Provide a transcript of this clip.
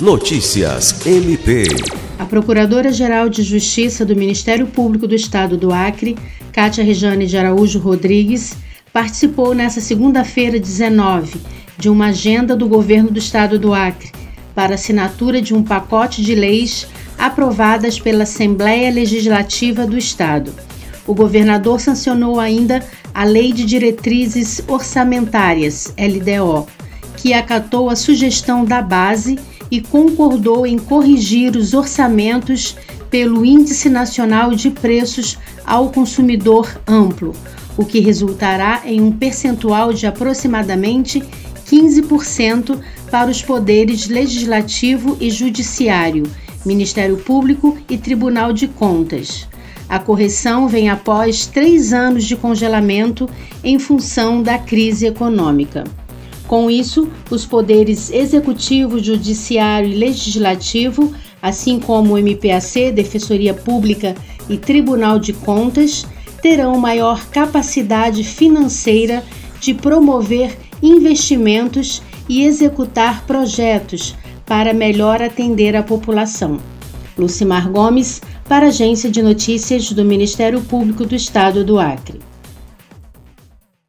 Notícias MP. A Procuradora-Geral de Justiça do Ministério Público do Estado do Acre, Cátia Rejane de Araújo Rodrigues, participou nesta segunda-feira 19 de uma agenda do governo do Estado do Acre para assinatura de um pacote de leis aprovadas pela Assembleia Legislativa do Estado. O governador sancionou ainda a Lei de Diretrizes Orçamentárias, LDO, que acatou a sugestão da base e concordou em corrigir os orçamentos pelo Índice Nacional de Preços ao Consumidor Amplo, o que resultará em um percentual de aproximadamente 15% para os poderes legislativo e judiciário, Ministério Público e Tribunal de Contas. A correção vem após três anos de congelamento em função da crise econômica. Com isso, os poderes executivo, judiciário e legislativo, assim como o MPAC, Defensoria Pública e Tribunal de Contas, terão maior capacidade financeira de promover investimentos e executar projetos para melhor atender a população. Lucimar Gomes, para a Agência de Notícias do Ministério Público do Estado do Acre.